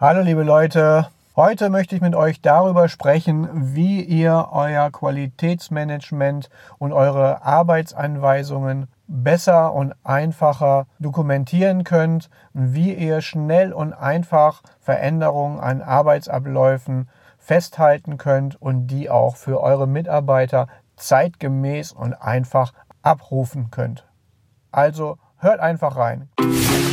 Hallo liebe Leute, heute möchte ich mit euch darüber sprechen, wie ihr euer Qualitätsmanagement und eure Arbeitsanweisungen besser und einfacher dokumentieren könnt, wie ihr schnell und einfach Veränderungen an Arbeitsabläufen festhalten könnt und die auch für eure Mitarbeiter zeitgemäß und einfach abrufen könnt. Also hört einfach rein.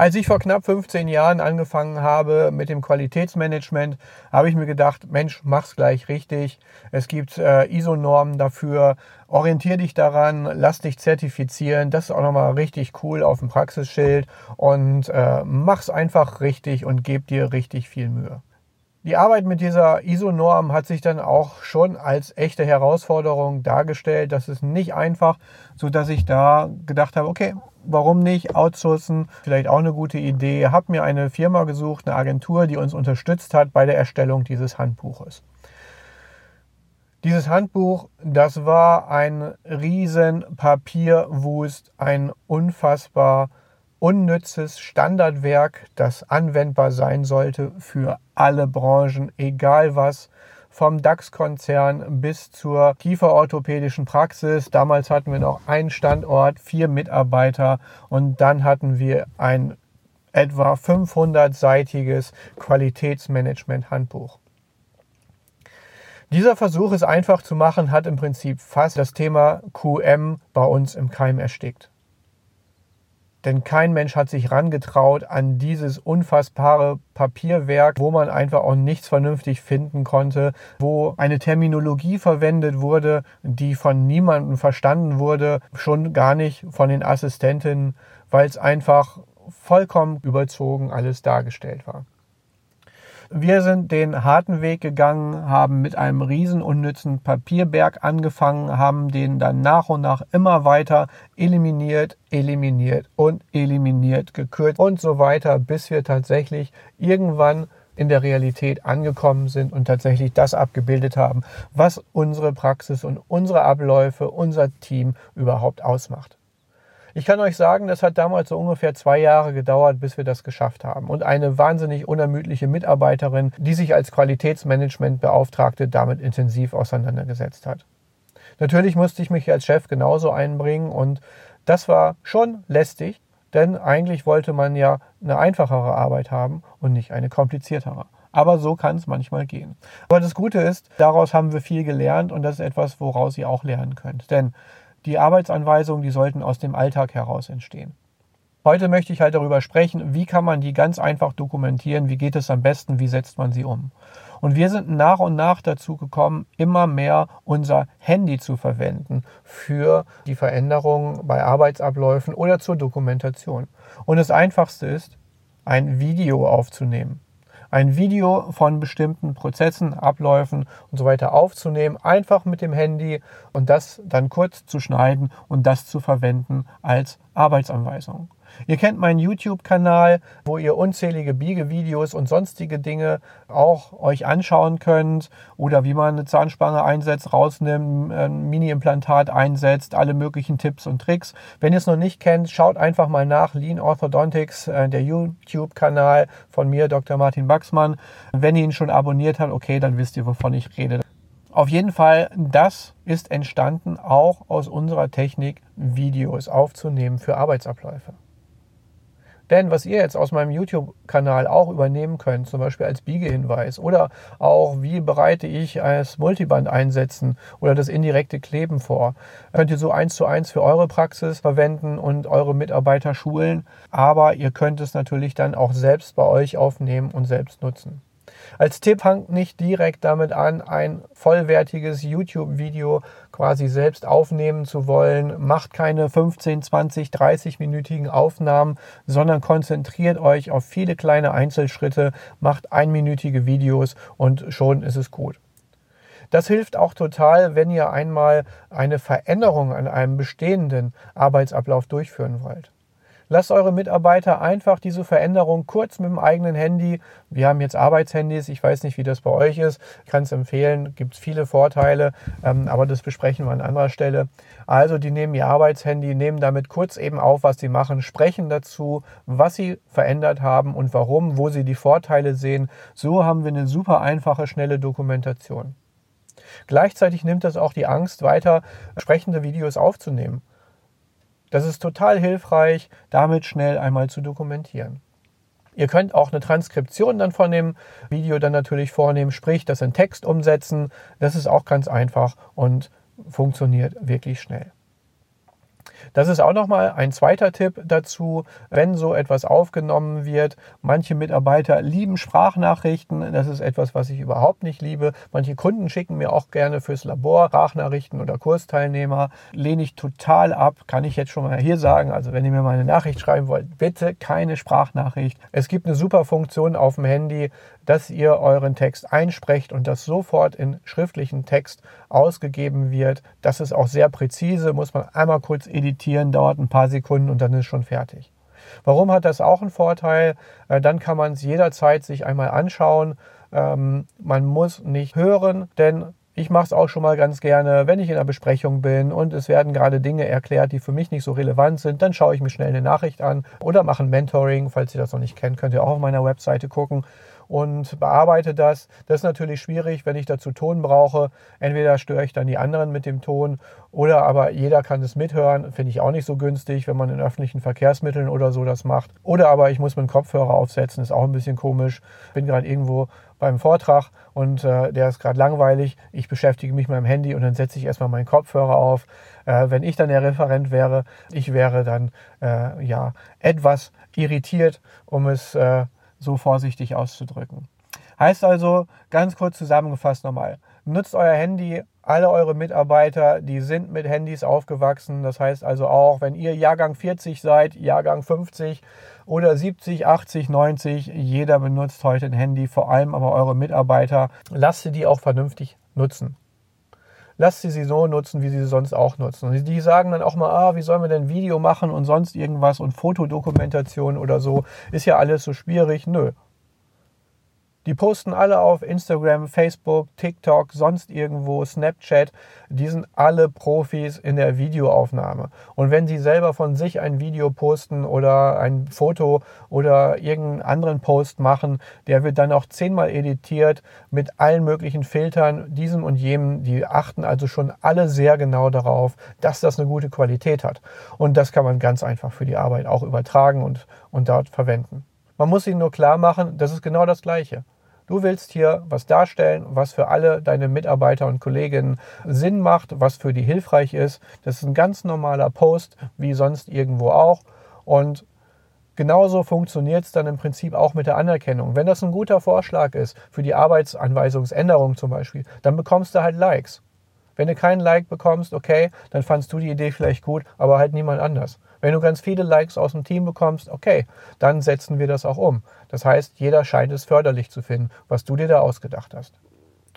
Als ich vor knapp 15 Jahren angefangen habe mit dem Qualitätsmanagement, habe ich mir gedacht, Mensch, mach's gleich richtig. Es gibt äh, ISO-Normen dafür. Orientier dich daran, lass dich zertifizieren. Das ist auch nochmal richtig cool auf dem Praxisschild und äh, mach's einfach richtig und geb dir richtig viel Mühe. Die Arbeit mit dieser ISO-Norm hat sich dann auch schon als echte Herausforderung dargestellt. Das ist nicht einfach, so dass ich da gedacht habe, okay, warum nicht outsourcen? Vielleicht auch eine gute Idee. Hab mir eine Firma gesucht, eine Agentur, die uns unterstützt hat bei der Erstellung dieses Handbuches. Dieses Handbuch, das war ein riesen Papierwust, ein unfassbar unnützes Standardwerk, das anwendbar sein sollte für alle Branchen, egal was, vom DAX-Konzern bis zur kieferorthopädischen Praxis. Damals hatten wir noch einen Standort, vier Mitarbeiter und dann hatten wir ein etwa 500-seitiges Qualitätsmanagement-Handbuch. Dieser Versuch, es einfach zu machen, hat im Prinzip fast das Thema QM bei uns im Keim erstickt. Denn kein Mensch hat sich rangetraut an dieses unfassbare Papierwerk, wo man einfach auch nichts vernünftig finden konnte, wo eine Terminologie verwendet wurde, die von niemandem verstanden wurde, schon gar nicht von den Assistentinnen, weil es einfach vollkommen überzogen alles dargestellt war. Wir sind den harten Weg gegangen, haben mit einem riesen unnützen Papierberg angefangen, haben den dann nach und nach immer weiter eliminiert, eliminiert und eliminiert, gekürzt und so weiter, bis wir tatsächlich irgendwann in der Realität angekommen sind und tatsächlich das abgebildet haben, was unsere Praxis und unsere Abläufe, unser Team überhaupt ausmacht. Ich kann euch sagen, das hat damals so ungefähr zwei Jahre gedauert, bis wir das geschafft haben. Und eine wahnsinnig unermüdliche Mitarbeiterin, die sich als Qualitätsmanagementbeauftragte damit intensiv auseinandergesetzt hat. Natürlich musste ich mich als Chef genauso einbringen und das war schon lästig, denn eigentlich wollte man ja eine einfachere Arbeit haben und nicht eine kompliziertere. Aber so kann es manchmal gehen. Aber das Gute ist, daraus haben wir viel gelernt und das ist etwas, woraus ihr auch lernen könnt. Denn die Arbeitsanweisungen, die sollten aus dem Alltag heraus entstehen. Heute möchte ich halt darüber sprechen, wie kann man die ganz einfach dokumentieren, wie geht es am besten, wie setzt man sie um. Und wir sind nach und nach dazu gekommen, immer mehr unser Handy zu verwenden für die Veränderungen bei Arbeitsabläufen oder zur Dokumentation. Und das Einfachste ist, ein Video aufzunehmen ein Video von bestimmten Prozessen, Abläufen und so weiter aufzunehmen, einfach mit dem Handy und das dann kurz zu schneiden und das zu verwenden als Arbeitsanweisung. Ihr kennt meinen YouTube-Kanal, wo ihr unzählige Biegevideos und sonstige Dinge auch euch anschauen könnt oder wie man eine Zahnspange einsetzt, rausnimmt, ein Mini-Implantat einsetzt, alle möglichen Tipps und Tricks. Wenn ihr es noch nicht kennt, schaut einfach mal nach Lean Orthodontics, äh, der YouTube-Kanal von mir, Dr. Martin Baxmann. Wenn ihr ihn schon abonniert habt, okay, dann wisst ihr, wovon ich rede. Auf jeden Fall, das ist entstanden auch aus unserer Technik, Videos aufzunehmen für Arbeitsabläufe. Denn was ihr jetzt aus meinem YouTube-Kanal auch übernehmen könnt, zum Beispiel als Biegehinweis oder auch wie bereite ich das Multiband einsetzen oder das indirekte Kleben vor, könnt ihr so eins zu eins für eure Praxis verwenden und eure Mitarbeiter schulen. Aber ihr könnt es natürlich dann auch selbst bei euch aufnehmen und selbst nutzen. Als Tipp fangt nicht direkt damit an, ein vollwertiges YouTube-Video quasi selbst aufnehmen zu wollen. Macht keine 15, 20, 30-minütigen Aufnahmen, sondern konzentriert euch auf viele kleine Einzelschritte, macht einminütige Videos und schon ist es gut. Das hilft auch total, wenn ihr einmal eine Veränderung an einem bestehenden Arbeitsablauf durchführen wollt. Lasst eure Mitarbeiter einfach diese Veränderung kurz mit dem eigenen Handy. Wir haben jetzt Arbeitshandys. Ich weiß nicht, wie das bei euch ist. Kann es empfehlen. Gibt es viele Vorteile. Ähm, aber das besprechen wir an anderer Stelle. Also, die nehmen ihr Arbeitshandy, nehmen damit kurz eben auf, was sie machen, sprechen dazu, was sie verändert haben und warum, wo sie die Vorteile sehen. So haben wir eine super einfache, schnelle Dokumentation. Gleichzeitig nimmt das auch die Angst, weiter sprechende Videos aufzunehmen. Das ist total hilfreich, damit schnell einmal zu dokumentieren. Ihr könnt auch eine Transkription dann von dem Video dann natürlich vornehmen, sprich das in Text umsetzen. Das ist auch ganz einfach und funktioniert wirklich schnell. Das ist auch nochmal ein zweiter Tipp dazu, wenn so etwas aufgenommen wird. Manche Mitarbeiter lieben Sprachnachrichten. Das ist etwas, was ich überhaupt nicht liebe. Manche Kunden schicken mir auch gerne fürs Labor Sprachnachrichten oder Kursteilnehmer. Lehne ich total ab, kann ich jetzt schon mal hier sagen. Also wenn ihr mir mal eine Nachricht schreiben wollt, bitte keine Sprachnachricht. Es gibt eine super Funktion auf dem Handy, dass ihr euren Text einsprecht und das sofort in schriftlichen Text ausgegeben wird. Das ist auch sehr präzise, muss man einmal kurz editieren, dauert ein paar Sekunden und dann ist schon fertig. Warum hat das auch einen Vorteil? Äh, dann kann man es jederzeit sich einmal anschauen. Ähm, man muss nicht hören, denn ich mache es auch schon mal ganz gerne, wenn ich in einer Besprechung bin und es werden gerade Dinge erklärt, die für mich nicht so relevant sind, dann schaue ich mir schnell eine Nachricht an oder mache ein Mentoring. Falls ihr das noch nicht kennt, könnt ihr auch auf meiner Webseite gucken und bearbeite das. Das ist natürlich schwierig, wenn ich dazu Ton brauche. Entweder störe ich dann die anderen mit dem Ton oder aber jeder kann es mithören. Finde ich auch nicht so günstig, wenn man in öffentlichen Verkehrsmitteln oder so das macht. Oder aber ich muss mir einen Kopfhörer aufsetzen, ist auch ein bisschen komisch. Bin gerade irgendwo beim Vortrag und äh, der ist gerade langweilig. Ich beschäftige mich mit meinem Handy und dann setze ich erstmal meinen Kopfhörer auf. Äh, wenn ich dann der Referent wäre, ich wäre dann äh, ja etwas irritiert, um es äh, so vorsichtig auszudrücken. Heißt also, ganz kurz zusammengefasst nochmal, nutzt euer Handy, alle eure Mitarbeiter, die sind mit Handys aufgewachsen. Das heißt also auch, wenn ihr Jahrgang 40 seid, Jahrgang 50 oder 70, 80, 90, jeder benutzt heute ein Handy, vor allem aber eure Mitarbeiter. Lasst sie die auch vernünftig nutzen lasst sie sie so nutzen, wie sie sie sonst auch nutzen. Die sagen dann auch mal, ah, wie sollen wir denn Video machen und sonst irgendwas und Fotodokumentation oder so, ist ja alles so schwierig. Nö, die posten alle auf Instagram, Facebook, TikTok, sonst irgendwo, Snapchat. Die sind alle Profis in der Videoaufnahme. Und wenn sie selber von sich ein Video posten oder ein Foto oder irgendeinen anderen Post machen, der wird dann auch zehnmal editiert mit allen möglichen Filtern, diesem und jenem. Die achten also schon alle sehr genau darauf, dass das eine gute Qualität hat. Und das kann man ganz einfach für die Arbeit auch übertragen und, und dort verwenden. Man muss ihnen nur klar machen, das ist genau das Gleiche. Du willst hier was darstellen, was für alle deine Mitarbeiter und Kolleginnen Sinn macht, was für die hilfreich ist. Das ist ein ganz normaler Post, wie sonst irgendwo auch. Und genauso funktioniert es dann im Prinzip auch mit der Anerkennung. Wenn das ein guter Vorschlag ist für die Arbeitsanweisungsänderung zum Beispiel, dann bekommst du halt Likes. Wenn du keinen Like bekommst, okay, dann fandst du die Idee vielleicht gut, aber halt niemand anders. Wenn du ganz viele Likes aus dem Team bekommst, okay, dann setzen wir das auch um. Das heißt, jeder scheint es förderlich zu finden, was du dir da ausgedacht hast.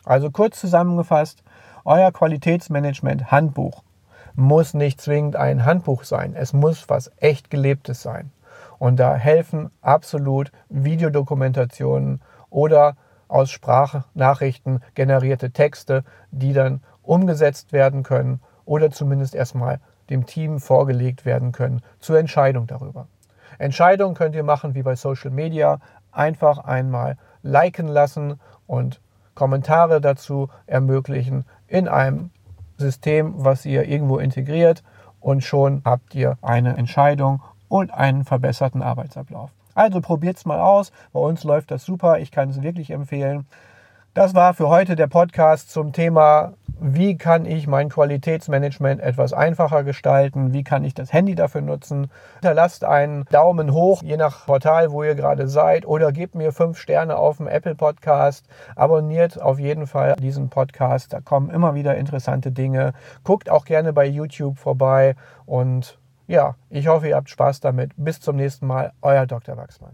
Also kurz zusammengefasst, euer Qualitätsmanagement Handbuch muss nicht zwingend ein Handbuch sein. Es muss was echt gelebtes sein. Und da helfen absolut Videodokumentationen oder aus Sprachnachrichten generierte Texte, die dann umgesetzt werden können oder zumindest erstmal dem Team vorgelegt werden können zur Entscheidung darüber. Entscheidungen könnt ihr machen wie bei Social Media. Einfach einmal liken lassen und Kommentare dazu ermöglichen in einem System, was ihr irgendwo integriert und schon habt ihr eine Entscheidung und einen verbesserten Arbeitsablauf. Also probiert es mal aus. Bei uns läuft das super. Ich kann es wirklich empfehlen. Das war für heute der Podcast zum Thema, wie kann ich mein Qualitätsmanagement etwas einfacher gestalten, wie kann ich das Handy dafür nutzen. Hinterlasst einen Daumen hoch, je nach Portal, wo ihr gerade seid, oder gebt mir fünf Sterne auf dem Apple Podcast. Abonniert auf jeden Fall diesen Podcast, da kommen immer wieder interessante Dinge. Guckt auch gerne bei YouTube vorbei und ja, ich hoffe, ihr habt Spaß damit. Bis zum nächsten Mal, euer Dr. Wachsmann.